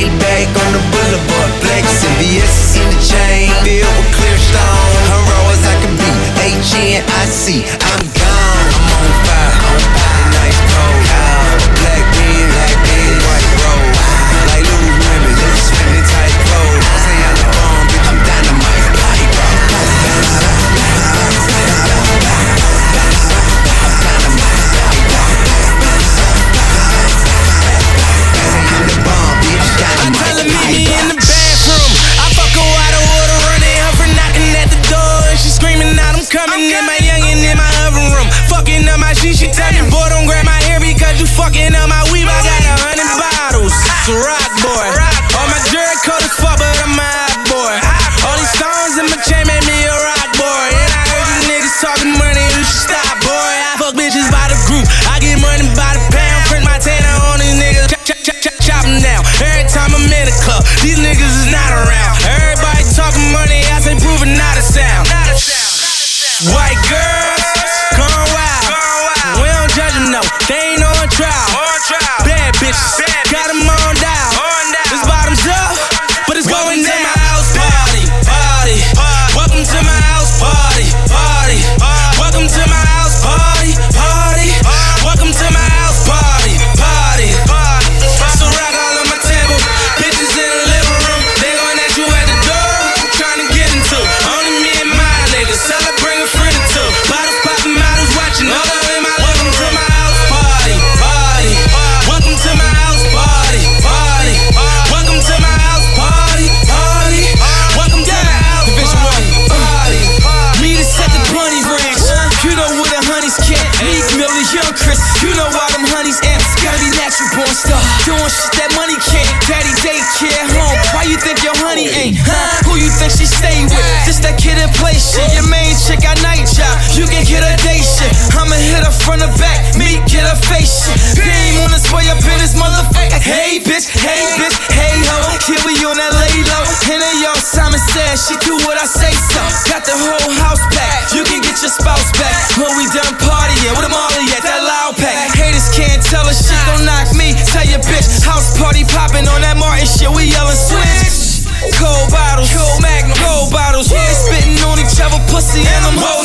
Simon she do what I say so. Got the whole house packed. You can get your spouse back when we done partying. With them all at that loud pack. Haters can't tell us shit, don't knock me. Tell your bitch, house party popping on that Martin shit. We yelling switch. Cold bottles, cold magnum, cold bottles. They spitting on each other, pussy and them hoes.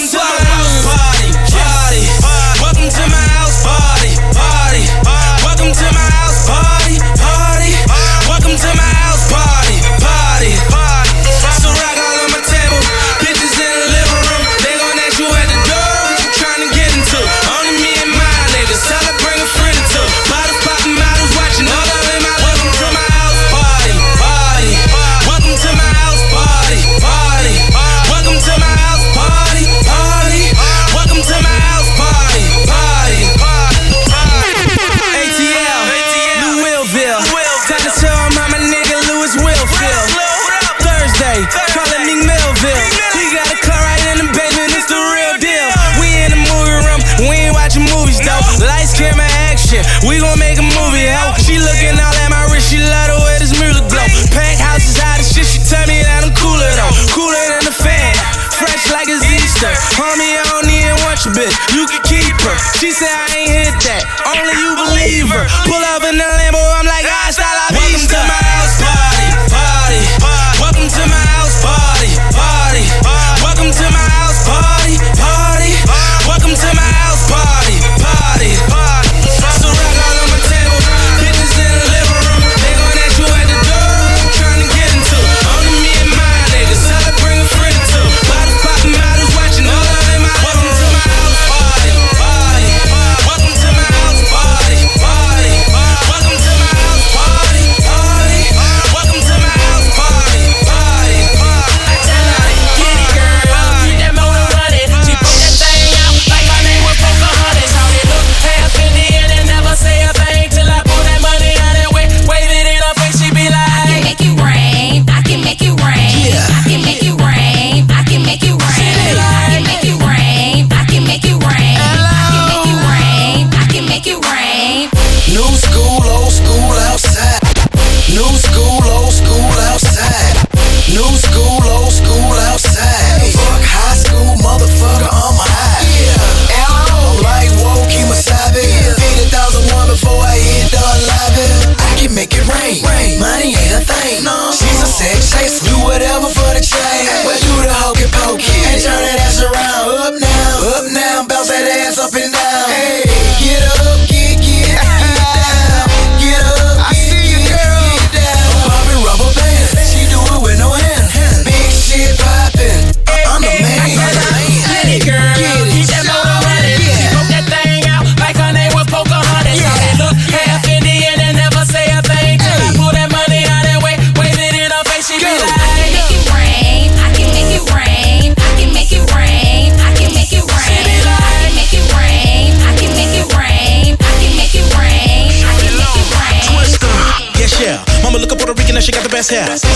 Homie, I don't even one your bitch, you can keep her. She said I ain't hit that, only you believe her. Pull up in the Lambo, I'm like, ah, hasta la Welcome to my house party, party. Welcome to my house party, party.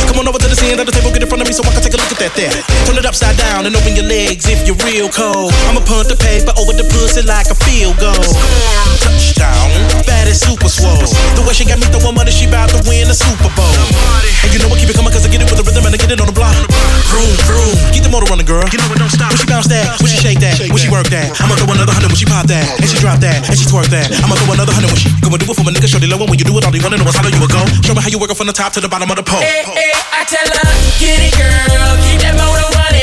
Come on over to the scene of the table, get in front of me so I can take a look at that there. Turn it upside down and open your legs if you're real cold. I'ma punt the paper over the pussy like a field goal. Touchdown, bad as super swole. The way she got me throwing money, she bout to win the Super Bowl. And you know I keep it coming cause I get it with the rhythm and I get it on the block. Vroom, vroom. Get the motor running, girl. You know it don't stop. When she bounce that, when she shake that, when she work that. I'ma throw another hundred when she pop that, and she drop that, and she twerk that. I'ma throw another hundred when she go and do it for my nigga. Shorty low, and when you do it, all they wanna know is how you would go. Show me how you work it from the top to the bottom of the pole. Eh, eh, I tell her, get it, girl. Keep that motor running.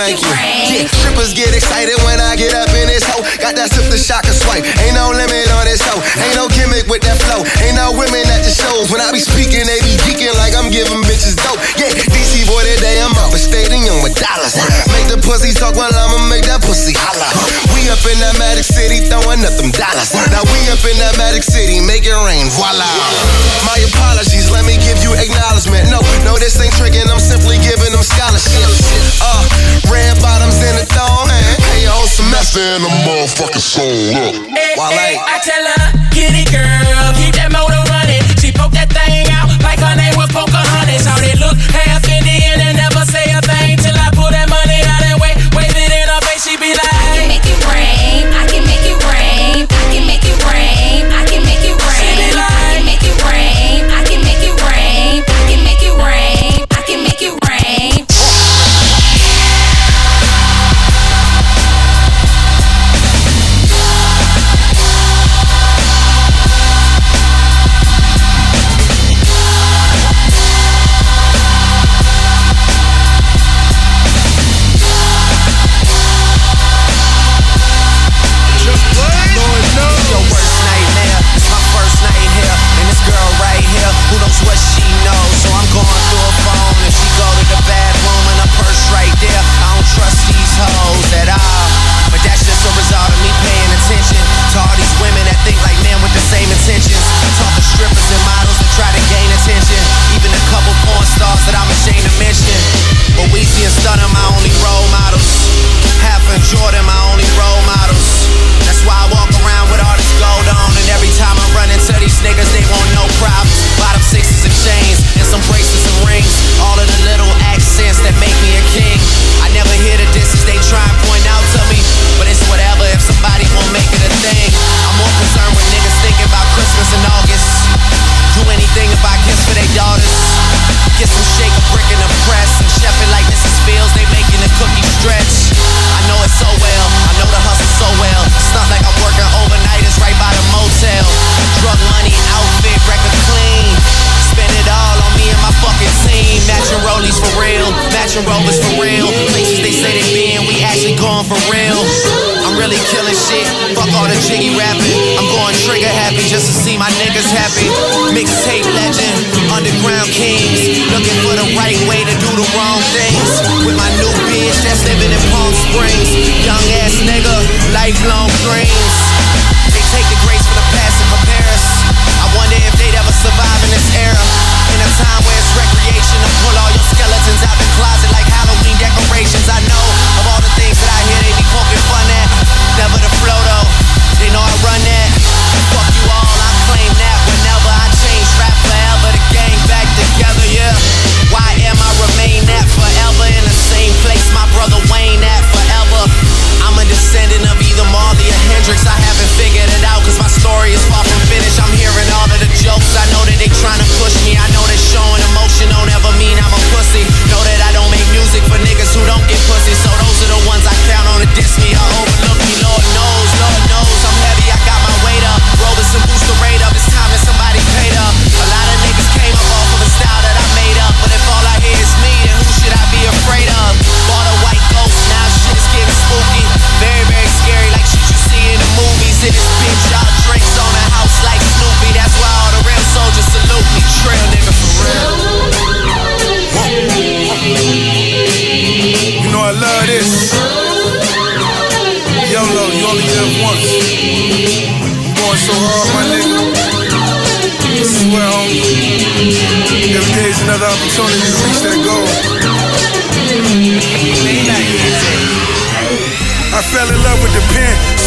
thank you. Yeah, strippers get excited when I get up in this hoe. Got that sip the shock and swipe. Ain't no limit on this hoe. Ain't no gimmick with that flow. Ain't no women at the shows. When I be speaking, they be geeking like I'm giving bitches dope. Yeah, DC boy today, I'm out with stadium with dollars. Make the pussy talk while I'ma make that pussy holla. We up in that Magic City throwing up them dollars. Now we up in that Magic City, make it rain, voila. My apologies, let me give you acknowledgement. No, no, this ain't tricking, I'm simply fan of motherfucking soul up. Eh, hey, eh, I tell her, get girl, keep that motor running. She poke that thing out like her name was Pocahontas. How they look, half in it.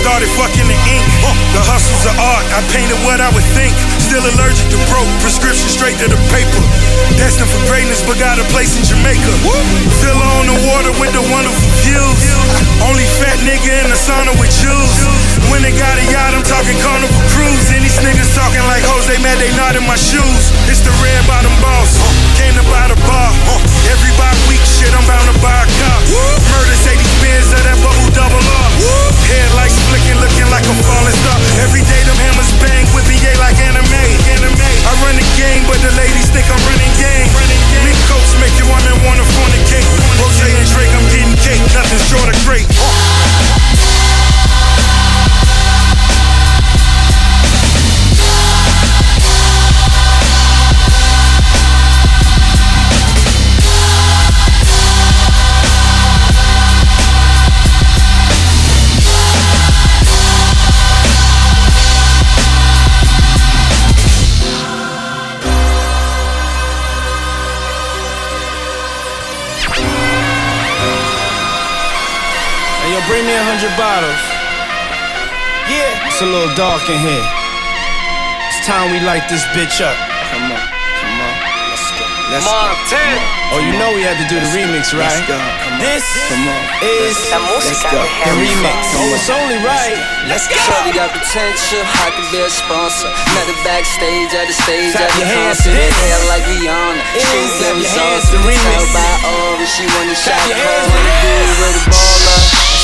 started fucking the ink. The hustle's an art, I painted what I would think. Still allergic to broke, prescription straight to the paper. Destined for greatness, but got a place in Jamaica. Still on the water with the wonderful views. Only fat nigga in the sauna with Jews. When they got a yacht, I'm talking carnival cruise. And these niggas talking like hoes, they mad they not in my shoes. It's the red bottom boss. Came to buy the bar. Every bi week shit, I'm bound to buy a cop. Murder Sadie Benz of that bubble double R lights flicking, looking like a falling star. Every day them hammers bang with BA like anime. anime. I run the game, but the ladies think I'm running game. Running game. Me coats make you women wanna fornicate. Rose and Drake, I'm getting cake, nothing short of great. Uh. Bottles. Yeah. It's a little dark in here. It's time we light this bitch up. Come on, come on. Let's go. Let's Montana. go. Oh, you know we had to do the remix, right? Let's go. Come on. This Come on. is Let's go. the remix. Oh, it's only right. Let's go. Shorty got potential, I could be a sponsor. Met her backstage at the stage Clap at the your hands concert. to this. Hair like Rihanna. It She is. was Clap getting your hands saucy. to remix. Tell by all that she wanna shot your call. hands to Wanna be this. with a baller.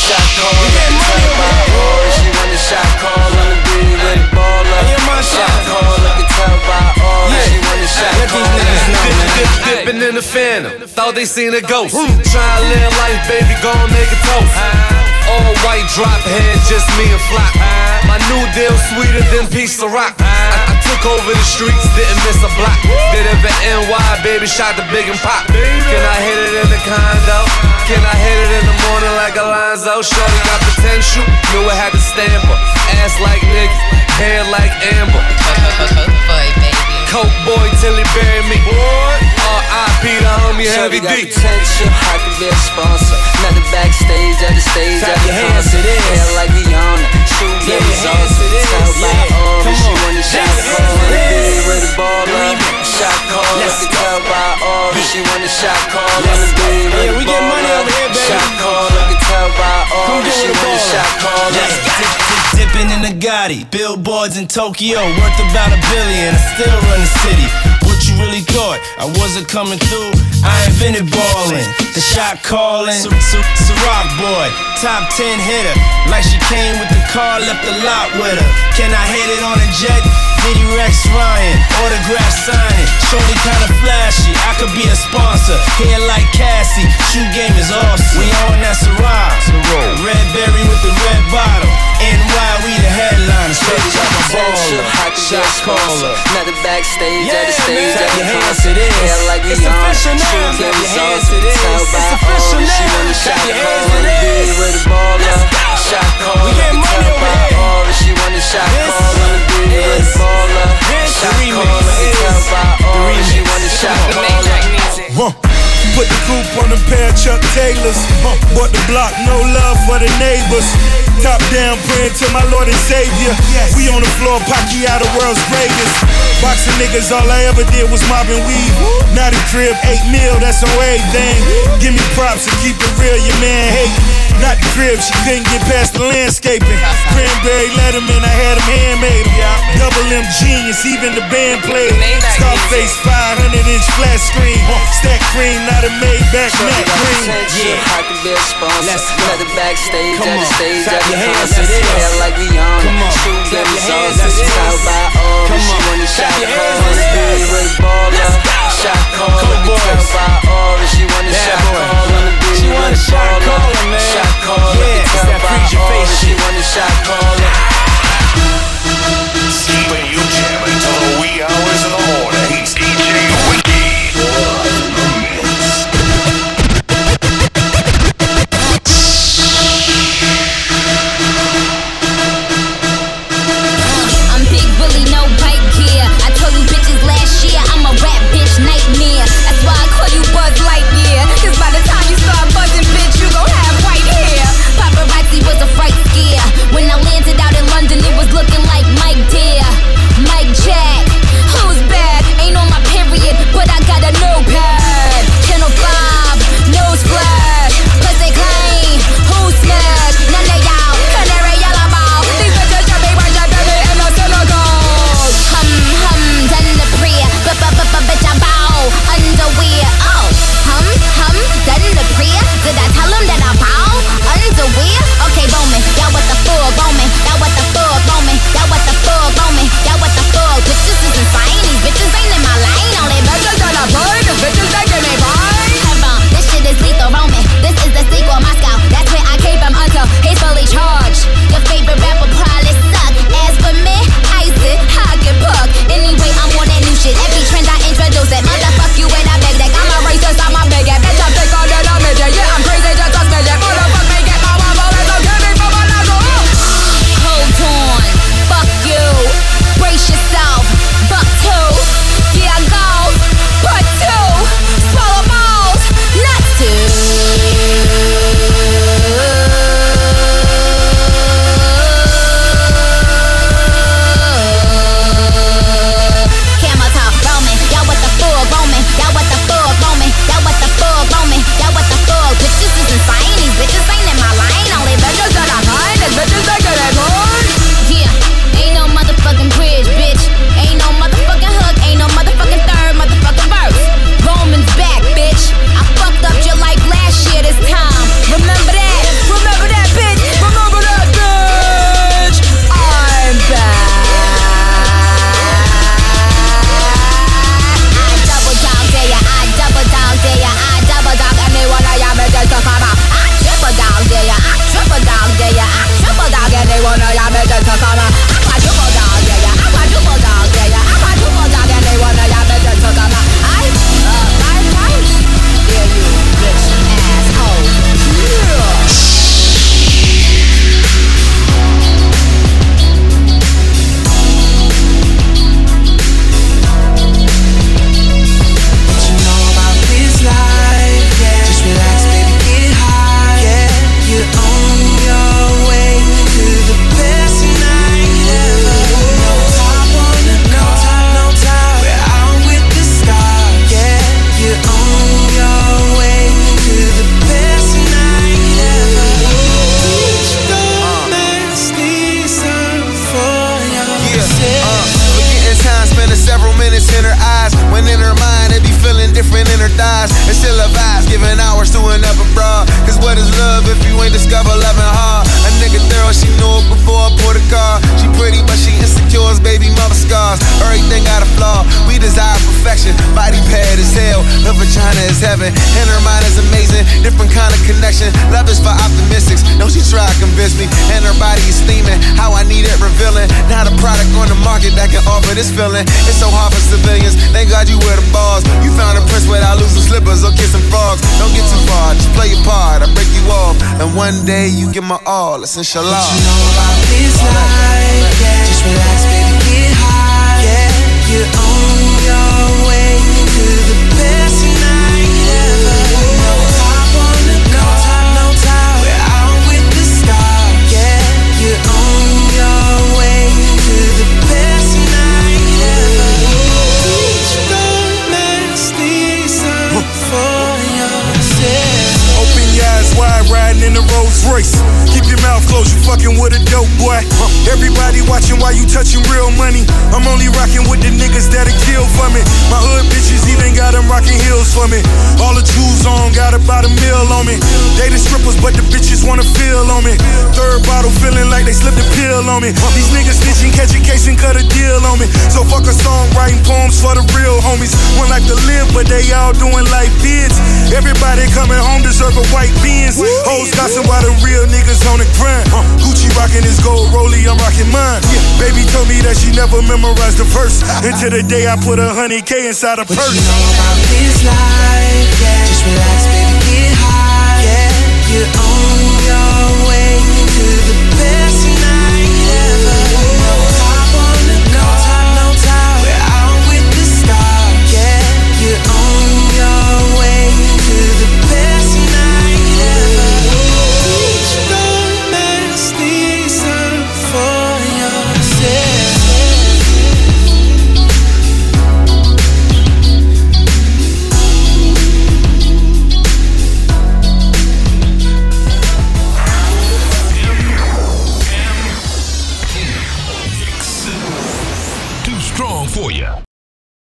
Shot call. We getting money Tell over by here, all she wanna shot call. Wanna be with a baller. Hey, my Shot shot. call. I can tell by all Yeah. she wanna shot Let call. these niggas know, Dip, man. dip, dipping in the phantom. Thought they seen a ghost. Try to live life, baby, gon' make a toast. All white drop head, just me and Flop. My new deal sweeter than piece of rock. Took over the streets, didn't miss a block. Did it for NY, baby, shot the big and pop. Can I hit it in the condo? Can I hit it in the morning like Alonzo? Shorty got potential, knew I had to stamp her. Ass like Nick, hair like Amber. Coke boy till he bury me. R.I.P. the homie Heavy D. potential, I could be a sponsor. Met her backstage at the stage Clap at the your hands to concert. Hair like Rihanna, shoe your hands to this, Tell by yeah. all that she wanna shot call. be with baller. Remix. Shot call, I Let's can tell by all that she wanna shot call. Let's Wanna be with we a get baller. over here, baby. Shot call, I can tell by all that she wanna shot call. Let's dip, dip, in the Gotti. Billboards in Tokyo, worth about a billion. I still run the city. What you really thought? I wasn't coming through. I invented ballin', the shot calling. Ciroc boy, top 10 hitter. Like she came with the car, left the lot with her. Can I hit it on a jet? Diddy Rex Ryan, autograph signing. Shorty kinda flashy, I could be a sponsor. Hair like Cassie, shoe game is awesome. We on that Ciroc. Red berry with the red bottle. NY, backstage Yeah, at the stage man. at Clap the your hands concert. to this. Hair like It's Rihanna, official now. shoe Clap getting your hands saucy. to this. Tell It's by all official that she now. wanna Clap shot your call. hands to Wanna be this. with a baller. Shot call, We I getting can money tell over by here. all that she wanna shot This call. Wanna be with is- a baller. this Shot the remix. call, I can tell Is by the all that she remix. wanna shot Come on. call. Huh. Put the coupe on a pair of Chuck Taylors. Huh. Bought the block, no love for the neighbors. Top down, praying to my Lord and Savior. We on the floor, Pacquiao, the world's greatest. Boxing niggas, all I ever did was mob and weed. Now the crib, eight mil, that's on everything. Give me props and keep it real, your man hate. Not the crib, she couldn't get past the landscaping. Cranberry Letterman, I had him handmade. Double M genius, even the band played. Scarface 500 inch flat screen. Stack cream, not a Shorty matte got green. potential, I could be a sponsor. Met her backstage at the stage at the your hands concert. to this. Hair like Rihanna, Come on. shoe Clap getting your hands saucy. to this. Tell by all that Come she on. wanna Clap shot your call. hands to Wanna be this. with a baller. Shot call, I can boys. tell by all that she wanna Bad shot boy. call. Wanna be She with want a a shot baller. caller, man. Shot call, I Yeah, can it's tell that by freeze your all face that she shit. wanna shot caller. Keeping you jamming till the wee hours of the morning. Bought a car. She pretty, but she insecure, baby mother scars. Everything got a flaw. Perfection. Body pad is hell, her vagina is heaven, and her mind is amazing. Different kind of connection. Love is for optimistics. No, she try to convince me, and her body is steaming. How I need it revealing. Not a product on the market that can offer this feeling. It's so hard for civilians. Thank God you wear the bars. You found a prince without losing slippers or kissing frogs. Don't get too far, just play your part. I break you off, and one day you get my all. It's inshallah. What you know about this life? Yeah. Just relax, in closed, you fucking with a dope boy. Everybody watching while you touching real money. I'm only rocking with the niggas that'll kill for me. My hood bitches even got them rocking heels for me. All the jewels on, got about a meal on me. They the strippers, but the bitches wanna feel on me. Third bottle feeling like they slipped a pill on me. These niggas snitching, catch a case and cut a deal on me. So fuck a song, writing poems for the real homies. One like to live, but they all doing life bids. Everybody coming home deserve a white beans. Hoes gossip while the real niggas on the shine. Uh, Gucci rocking his gold rollie, I'm rocking mine. Yeah. Baby told me that she never memorized the verse. Until the day I put a hundred K inside a purse. What you know about this life? Yeah. Just relax, baby, get high. Yeah, you're on.